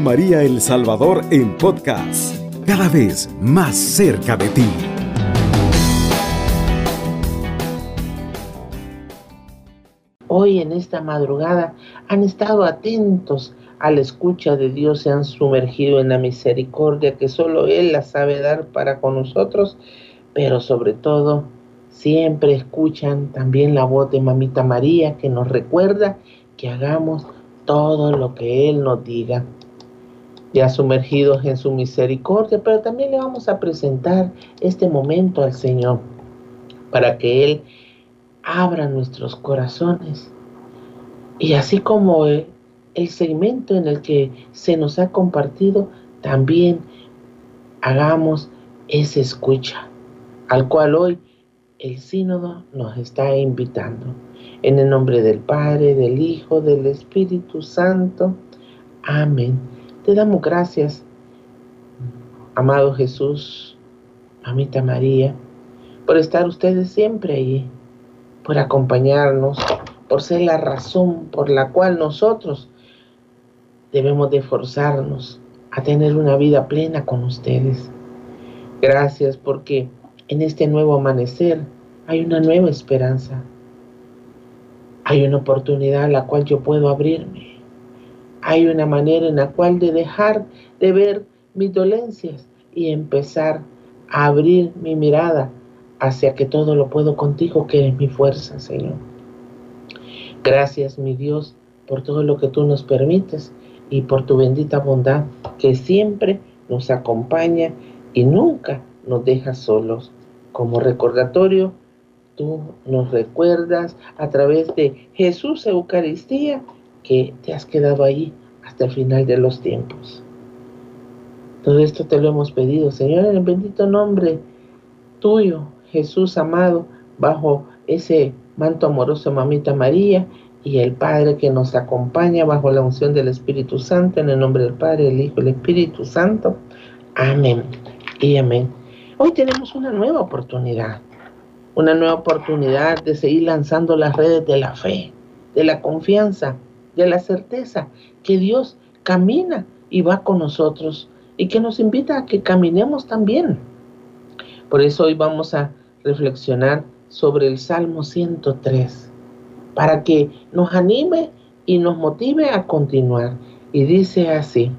María El Salvador en podcast, cada vez más cerca de ti. Hoy en esta madrugada han estado atentos a la escucha de Dios, se han sumergido en la misericordia que solo Él la sabe dar para con nosotros, pero sobre todo siempre escuchan también la voz de Mamita María que nos recuerda que hagamos todo lo que Él nos diga. Ya sumergidos en su misericordia, pero también le vamos a presentar este momento al Señor para que Él abra nuestros corazones. Y así como el, segmento en el que se nos ha compartido, también hagamos esa escucha, al cual hoy el sínodo nos está invitando. En el nombre del Padre, del Hijo, del Espíritu Santo. Amén. Te damos gracias, amado Jesús, mamita María, por estar ustedes siempre ahí, por acompañarnos, por ser la razón por la cual nosotros debemos de forzarnos a tener una vida plena con ustedes. Gracias porque en este nuevo amanecer hay una nueva esperanza. Hay una oportunidad a la cual yo puedo abrirme. Hay una manera en la cual de dejar de ver mis dolencias y empezar a abrir mi mirada hacia que todo lo puedo contigo, que eres mi fuerza, Señor. Gracias, mi Dios, por todo lo que tú nos permites y por tu bendita bondad que siempre nos acompaña y nunca nos deja solos. Como recordatorio, tú nos recuerdas a través de Jesús Eucaristía que te has quedado ahí hasta el final de los tiempos. Todo esto te lo hemos pedido, Señor, en el bendito nombre tuyo, Jesús amado, bajo ese manto amoroso, mamita María, y el Padre que nos acompaña bajo la unción del Espíritu Santo, en el nombre del Padre, el Hijo y el Espíritu Santo. Amén y amén. Hoy tenemos una nueva oportunidad una nueva oportunidad de seguir lanzando las redes de la fe, de la confianza, de la certeza que Dios camina y va con nosotros y que nos invita a que caminemos también. Por eso hoy vamos a reflexionar sobre el Salmo 103, para que nos anime y nos motive a continuar. Y dice así,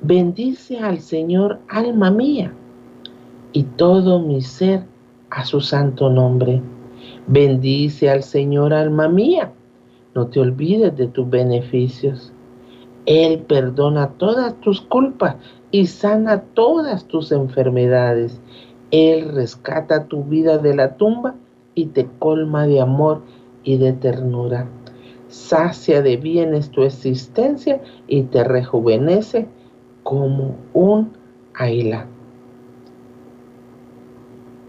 bendice al Señor alma mía y todo mi ser a su santo nombre. Bendice al Señor, alma mía. No te olvides de tus beneficios. Él perdona todas tus culpas y sana todas tus enfermedades. Él rescata tu vida de la tumba y te colma de amor y de ternura. Sacia de bienes tu existencia y te rejuvenece como un águila.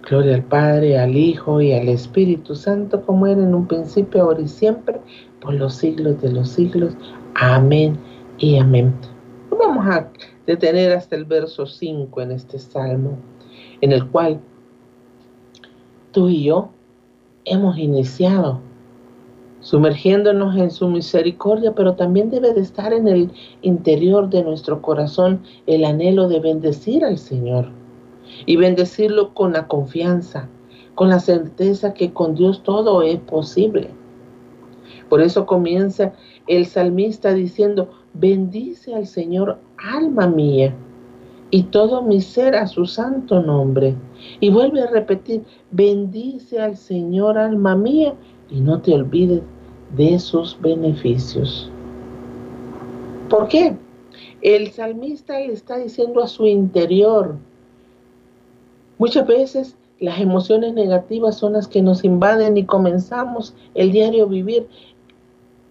Gloria al Padre, al Hijo y al Espíritu Santo, como era en un principio, ahora y siempre, por los siglos de los siglos. Amén y amén. Vamos a detener hasta el verso 5 en este salmo, en el cual tú y yo hemos iniciado sumergiéndonos en su misericordia, pero también debe de estar en el interior de nuestro corazón el anhelo de bendecir al Señor y bendecirlo con la confianza, con la certeza que con Dios todo es posible. Por eso comienza el salmista diciendo, bendice al Señor alma mía y todo mi ser a su santo nombre. Y vuelve a repetir, bendice al Señor alma mía y no te olvides de sus beneficios. ¿Por qué? El salmista le está diciendo a su interior, Muchas veces las emociones negativas son las que nos invaden y comenzamos el diario vivir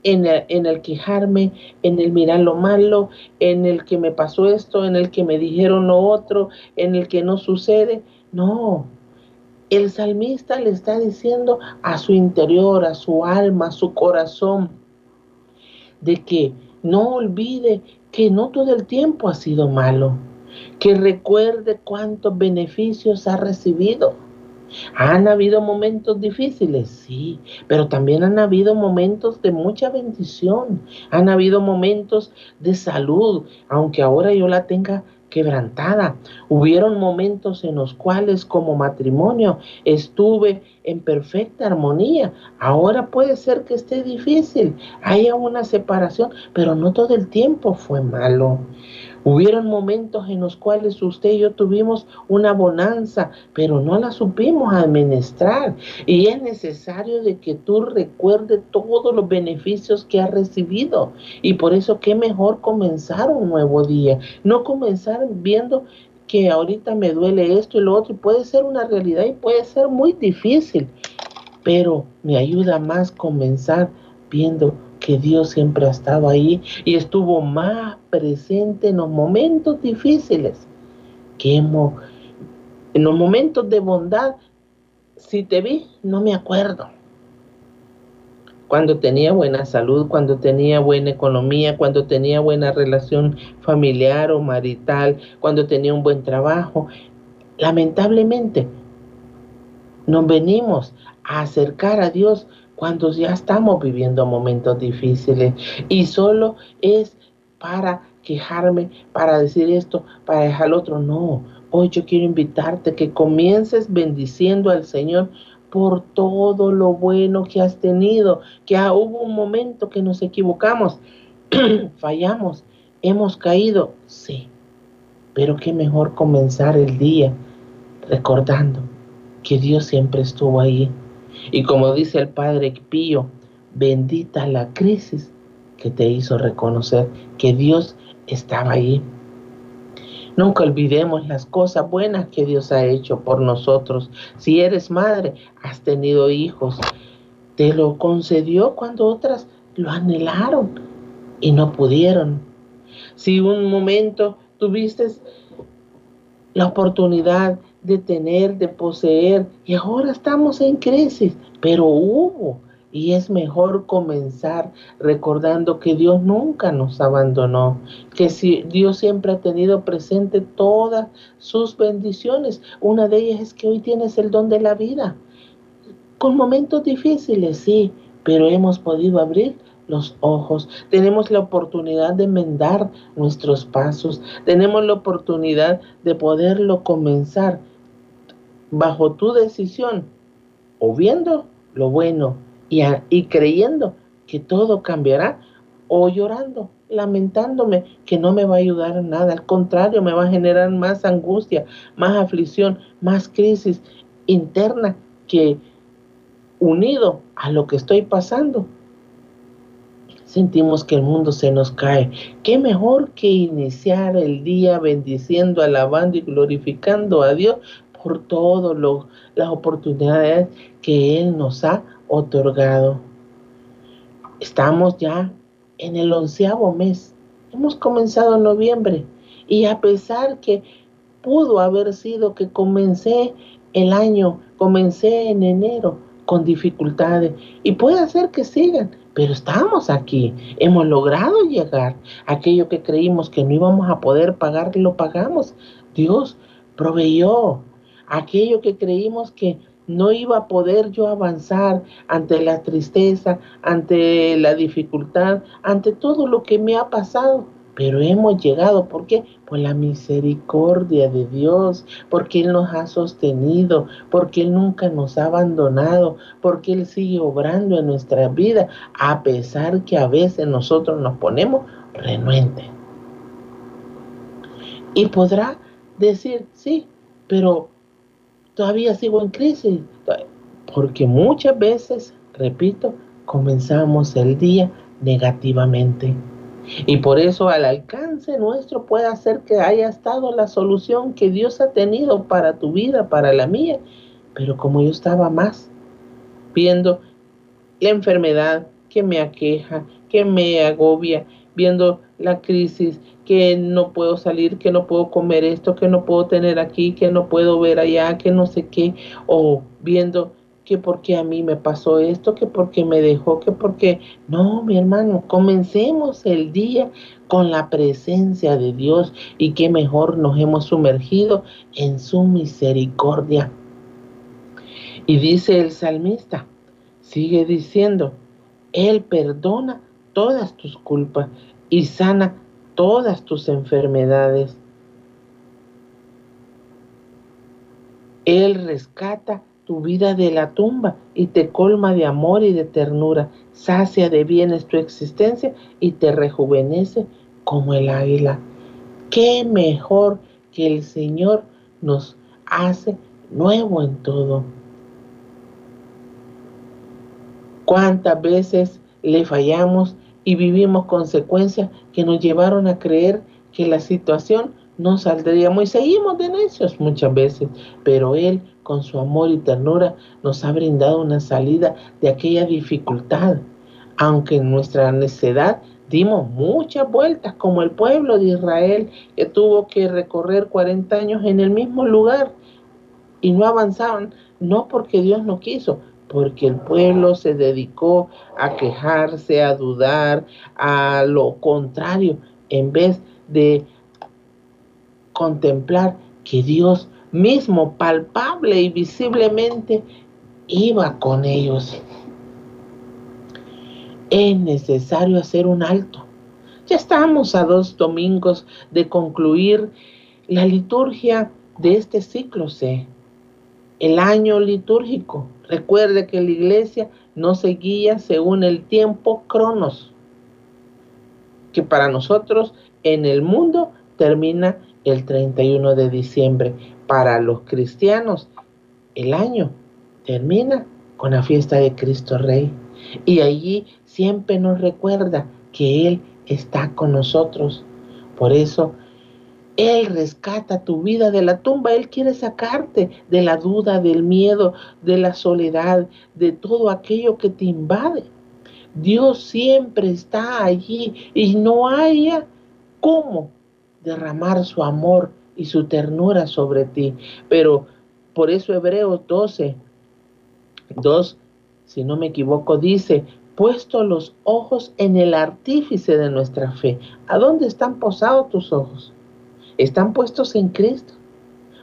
en el, en el, quejarme, en el mirar lo malo, en el que me pasó esto, en el que me dijeron lo otro, en el que no sucede. No, el salmista le está diciendo a su interior, a su alma, a su corazón, de que no olvide que no todo el tiempo ha sido malo que recuerde cuántos beneficios ha recibido, Han habido momentos difíciles, sí, pero también han habido momentos de mucha bendición. Han habido momentos de salud, aunque ahora yo la tenga quebrantada. Hubieron momentos en los cuales como matrimonio estuve en perfecta armonía. Ahora puede ser que esté difícil, haya una separación, pero no todo el tiempo fue malo. Hubieron momentos en los cuales usted y yo tuvimos una bonanza, pero no la supimos administrar. Y es necesario de que tú recuerdes todos los beneficios que has recibido. Y por eso qué mejor comenzar un nuevo día. No comenzar viendo que ahorita me duele esto y lo otro. Y puede ser una realidad y puede ser muy difícil. Pero me ayuda más comenzar viendo que Dios siempre ha estado ahí y estuvo más presente en los momentos difíciles que en los momentos de bondad, si te vi, no me acuerdo. Cuando tenía buena salud, cuando tenía buena economía, cuando tenía buena relación familiar o marital, cuando tenía un buen trabajo. Lamentablemente, nos venimos a acercar a Dios cuando ya estamos viviendo momentos difíciles y solo es para quejarme, para decir esto, para dejar otro. No, hoy yo quiero invitarte que comiences bendiciendo al Señor por todo lo bueno que has tenido, que hubo un momento que nos equivocamos, fallamos, hemos caído, sí, pero qué mejor comenzar el día recordando que Dios siempre estuvo ahí y como dice el Padre Pío, bendita la crisis que te hizo reconocer que Dios estaba ahí. Nunca olvidemos las cosas buenas que Dios ha hecho por nosotros. Si eres madre, has tenido hijos, te lo concedió cuando otras lo anhelaron y no pudieron. Si un momento tuviste la oportunidad de tener, de poseer, y ahora estamos en crisis, pero hubo. Y es mejor comenzar recordando que Dios nunca nos abandonó, que si Dios siempre ha tenido presente todas sus bendiciones. Una de ellas es que hoy tienes el don de la vida. Con momentos difíciles, sí, pero hemos podido abrir los ojos, tenemos la oportunidad de enmendar nuestros pasos, tenemos la oportunidad de poderlo comenzar bajo tu decisión, o viendo lo bueno y, creyendo que todo cambiará, o llorando, lamentándome que no me va a ayudar nada, al contrario, me va a generar más angustia, más aflicción, más crisis interna que unido a lo que estoy pasando, sentimos que el mundo se nos cae. ¿Qué mejor que iniciar el día bendiciendo, alabando y glorificando a Dios por todas las oportunidades que Él nos ha otorgado? Estamos ya en el onceavo mes. Hemos comenzado en noviembre y a pesar que pudo haber sido que comencé el año, comencé en enero con dificultades y puede ser que sigan, pero estamos aquí, hemos logrado llegar. Aquello que creímos que no íbamos a poder pagar, lo pagamos. Dios proveyó. Aquello que creímos que no iba a poder yo avanzar ante la tristeza, ante la dificultad, ante todo lo que me ha pasado pero hemos llegado, ¿por qué? Por la misericordia de Dios, porque Él nos ha sostenido, porque Él nunca nos ha abandonado, porque Él sigue obrando en nuestra vida, a pesar que a veces nosotros nos ponemos renuentes. Y podrá decir, sí, pero todavía sigo en crisis, porque muchas veces, repito, comenzamos el día negativamente. Y por eso al alcance nuestro puede hacer que haya estado la solución que Dios ha tenido para tu vida, para la mía. Pero como yo estaba más viendo la enfermedad que me aqueja, que me agobia, viendo la crisis, que no puedo salir, que no puedo comer esto, que no puedo tener aquí, que no puedo ver allá, que no sé qué, o viendo que porque a mí me pasó esto, que porque me dejó, que porque... No, mi hermano, comencemos el día con la presencia de Dios y que mejor nos hemos sumergido en su misericordia. Y dice el salmista, sigue diciendo, Él perdona todas tus culpas y sana todas tus enfermedades. Él rescata tu vida de la tumba y te colma de amor y de ternura, sacia de bienes tu existencia y te rejuvenece como el águila. Qué mejor que el Señor nos hace nuevo en todo. ¿Cuántas veces le fallamos y vivimos consecuencias que nos llevaron a creer que la situación no saldríamos y seguimos de necios muchas veces, pero Él con su amor y ternura nos ha brindado una salida de aquella dificultad, aunque en nuestra necedad dimos muchas vueltas, como el pueblo de Israel que tuvo que recorrer 40 años en el mismo lugar y no avanzaban, no porque Dios no quiso, porque el pueblo se dedicó a quejarse, a dudar, a lo contrario, en vez de contemplar que Dios mismo, palpable y visiblemente, iba con ellos. Es necesario hacer un alto. Ya estamos a dos domingos de concluir la liturgia de este ciclo C, el año litúrgico. Recuerde que la iglesia no se guía según el tiempo cronos, que para nosotros en el mundo termina el 31 de diciembre. Para los cristianos, el año termina con la fiesta de Cristo Rey. Y allí siempre nos recuerda que Él está con nosotros. Por eso, Él rescata tu vida de la tumba. Él quiere sacarte de la duda, del miedo, de la soledad, de todo aquello que te invade. Dios siempre está allí y no haya cómo derramar su amor y su ternura sobre ti. Pero por eso Hebreos 12, 2, si no me equivoco, dice, puesto los ojos en el artífice de nuestra fe. ¿A dónde están posados tus ojos? ¿Están puestos en Cristo?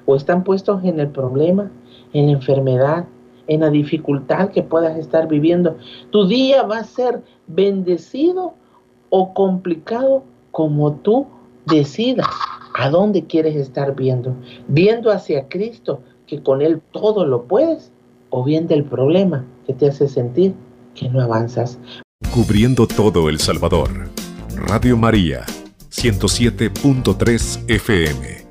¿O están puestos en el problema, en la enfermedad, en la dificultad que puedas estar viviendo? Tu día va a ser bendecido o complicado como tú decida a dónde quieres estar viendo. Viendo hacia Cristo, que con Él todo lo puedes, o bien del problema que te hace sentir que no avanzas. Cubriendo todo El Salvador. Radio María, 107.3 FM.